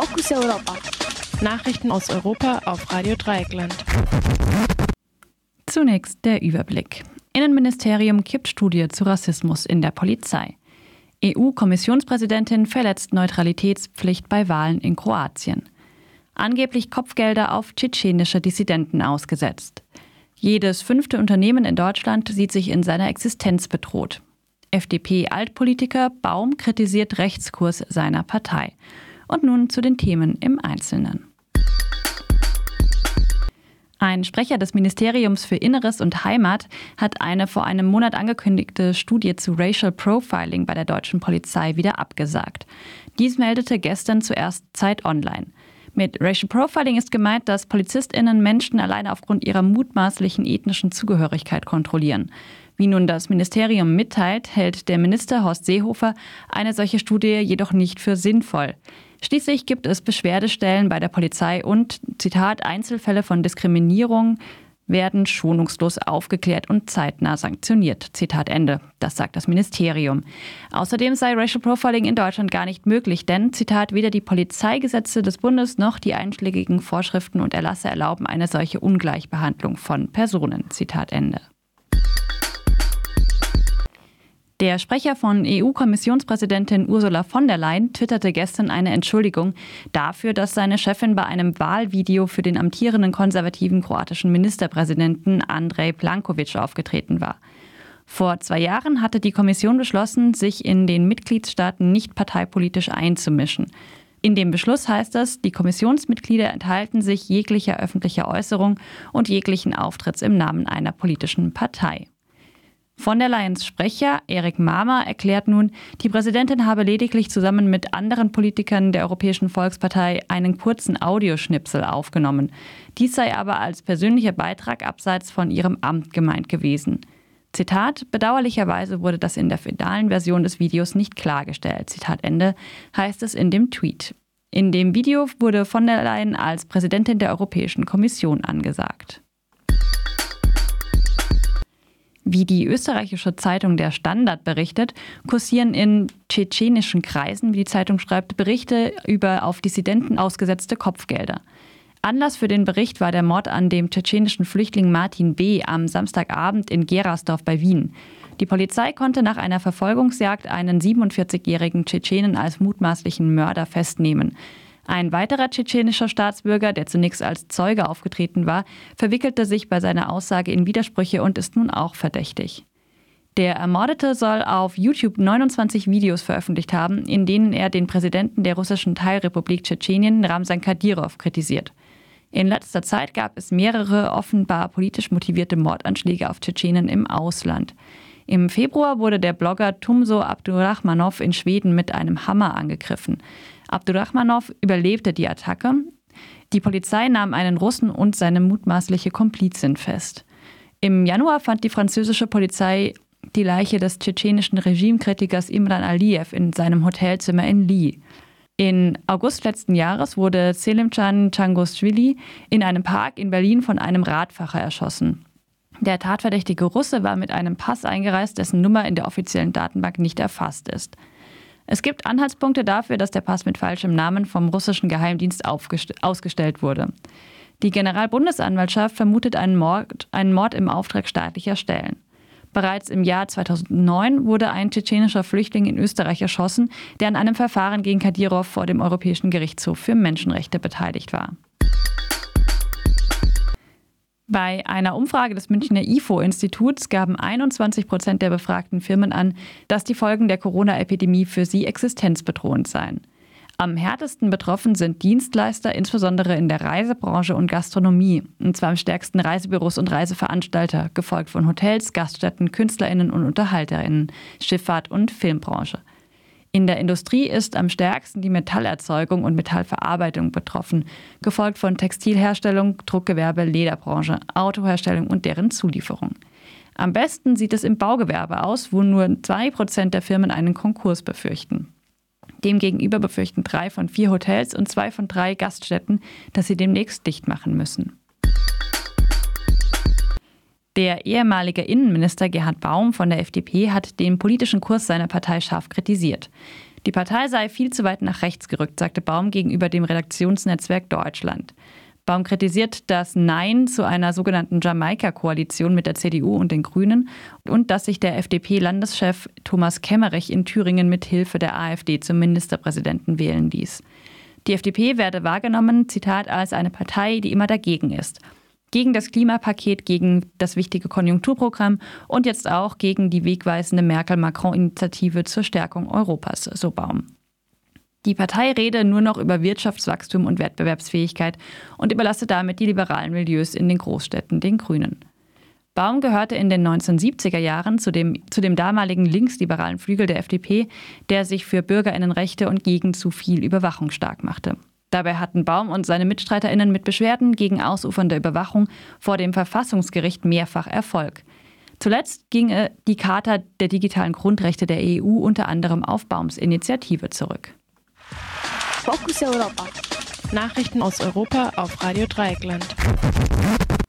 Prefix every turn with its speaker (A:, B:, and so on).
A: Fokus Europa.
B: Nachrichten aus Europa auf Radio Dreieckland.
C: Zunächst der Überblick. Innenministerium kippt Studie zu Rassismus in der Polizei. EU-Kommissionspräsidentin verletzt Neutralitätspflicht bei Wahlen in Kroatien. Angeblich Kopfgelder auf tschetschenische Dissidenten ausgesetzt. Jedes fünfte Unternehmen in Deutschland sieht sich in seiner Existenz bedroht. FDP-Altpolitiker Baum kritisiert Rechtskurs seiner Partei. Und nun zu den Themen im Einzelnen. Ein Sprecher des Ministeriums für Inneres und Heimat hat eine vor einem Monat angekündigte Studie zu Racial Profiling bei der deutschen Polizei wieder abgesagt. Dies meldete gestern zuerst Zeit Online. Mit Racial Profiling ist gemeint, dass PolizistInnen Menschen alleine aufgrund ihrer mutmaßlichen ethnischen Zugehörigkeit kontrollieren. Wie nun das Ministerium mitteilt, hält der Minister Horst Seehofer eine solche Studie jedoch nicht für sinnvoll. Schließlich gibt es Beschwerdestellen bei der Polizei und, Zitat, Einzelfälle von Diskriminierung werden schonungslos aufgeklärt und zeitnah sanktioniert. Zitat Ende. Das sagt das Ministerium. Außerdem sei Racial Profiling in Deutschland gar nicht möglich, denn, Zitat, weder die Polizeigesetze des Bundes noch die einschlägigen Vorschriften und Erlasse erlauben eine solche Ungleichbehandlung von Personen. Zitat Ende. Der Sprecher von EU-Kommissionspräsidentin Ursula von der Leyen twitterte gestern eine Entschuldigung dafür, dass seine Chefin bei einem Wahlvideo für den amtierenden konservativen kroatischen Ministerpräsidenten Andrej Plankovic aufgetreten war. Vor zwei Jahren hatte die Kommission beschlossen, sich in den Mitgliedstaaten nicht parteipolitisch einzumischen. In dem Beschluss heißt es, die Kommissionsmitglieder enthalten sich jeglicher öffentlicher Äußerung und jeglichen Auftritts im Namen einer politischen Partei. Von der Leyens Sprecher Erik Mahmer erklärt nun, die Präsidentin habe lediglich zusammen mit anderen Politikern der Europäischen Volkspartei einen kurzen Audioschnipsel aufgenommen. Dies sei aber als persönlicher Beitrag abseits von ihrem Amt gemeint gewesen. Zitat, bedauerlicherweise wurde das in der finalen Version des Videos nicht klargestellt. Zitat Ende, heißt es in dem Tweet. In dem Video wurde von der Leyen als Präsidentin der Europäischen Kommission angesagt. Wie die österreichische Zeitung Der Standard berichtet, kursieren in tschetschenischen Kreisen, wie die Zeitung schreibt, Berichte über auf Dissidenten ausgesetzte Kopfgelder. Anlass für den Bericht war der Mord an dem tschetschenischen Flüchtling Martin B. am Samstagabend in Gerasdorf bei Wien. Die Polizei konnte nach einer Verfolgungsjagd einen 47-jährigen Tschetschenen als mutmaßlichen Mörder festnehmen. Ein weiterer tschetschenischer Staatsbürger, der zunächst als Zeuge aufgetreten war, verwickelte sich bei seiner Aussage in Widersprüche und ist nun auch verdächtig. Der Ermordete soll auf YouTube 29 Videos veröffentlicht haben, in denen er den Präsidenten der russischen Teilrepublik Tschetschenien, Ramsan Kadyrov, kritisiert. In letzter Zeit gab es mehrere offenbar politisch motivierte Mordanschläge auf Tschetschenen im Ausland. Im Februar wurde der Blogger Tumso Abdurrahmanov in Schweden mit einem Hammer angegriffen. Abdurrahmanov überlebte die Attacke. Die Polizei nahm einen Russen und seine mutmaßliche Komplizin fest. Im Januar fand die französische Polizei die Leiche des tschetschenischen Regimekritikers Imran Aliyev in seinem Hotelzimmer in Lee. In August letzten Jahres wurde Selimcan Changoshvili in einem Park in Berlin von einem Radfahrer erschossen. Der tatverdächtige Russe war mit einem Pass eingereist, dessen Nummer in der offiziellen Datenbank nicht erfasst ist. Es gibt Anhaltspunkte dafür, dass der Pass mit falschem Namen vom russischen Geheimdienst ausgestellt wurde. Die Generalbundesanwaltschaft vermutet einen Mord, einen Mord im Auftrag staatlicher Stellen. Bereits im Jahr 2009 wurde ein tschetschenischer Flüchtling in Österreich erschossen, der an einem Verfahren gegen Kadyrov vor dem Europäischen Gerichtshof für Menschenrechte beteiligt war. Bei einer Umfrage des Münchner IFO-Instituts gaben 21 Prozent der befragten Firmen an, dass die Folgen der Corona-Epidemie für sie existenzbedrohend seien. Am härtesten betroffen sind Dienstleister, insbesondere in der Reisebranche und Gastronomie, und zwar am stärksten Reisebüros und Reiseveranstalter, gefolgt von Hotels, Gaststätten, Künstlerinnen und Unterhalterinnen, Schifffahrt und Filmbranche. In der Industrie ist am stärksten die Metallerzeugung und Metallverarbeitung betroffen, gefolgt von Textilherstellung, Druckgewerbe, Lederbranche, Autoherstellung und deren Zulieferung. Am besten sieht es im Baugewerbe aus, wo nur 2% der Firmen einen Konkurs befürchten. Demgegenüber befürchten drei von vier Hotels und zwei von drei Gaststätten, dass sie demnächst dicht machen müssen. Der ehemalige Innenminister Gerhard Baum von der FDP hat den politischen Kurs seiner Partei scharf kritisiert. Die Partei sei viel zu weit nach rechts gerückt, sagte Baum gegenüber dem Redaktionsnetzwerk Deutschland. Baum kritisiert das Nein zu einer sogenannten Jamaika-Koalition mit der CDU und den Grünen und dass sich der FDP-Landeschef Thomas Kemmerich in Thüringen mit Hilfe der AfD zum Ministerpräsidenten wählen ließ. Die FDP werde wahrgenommen, Zitat, als eine Partei, die immer dagegen ist. Gegen das Klimapaket, gegen das wichtige Konjunkturprogramm und jetzt auch gegen die wegweisende Merkel-Macron-Initiative zur Stärkung Europas, so Baum. Die Partei rede nur noch über Wirtschaftswachstum und Wettbewerbsfähigkeit und überlasse damit die liberalen Milieus in den Großstädten den Grünen. Baum gehörte in den 1970er Jahren zu dem, zu dem damaligen linksliberalen Flügel der FDP, der sich für Bürgerinnenrechte und gegen zu viel Überwachung stark machte. Dabei hatten Baum und seine Mitstreiterinnen mit Beschwerden gegen ausufernde Überwachung vor dem Verfassungsgericht mehrfach Erfolg. Zuletzt ging die Charta der digitalen Grundrechte der EU unter anderem auf Baums Initiative zurück.
B: Fokus Europa. Nachrichten aus Europa auf Radio Dreieckland.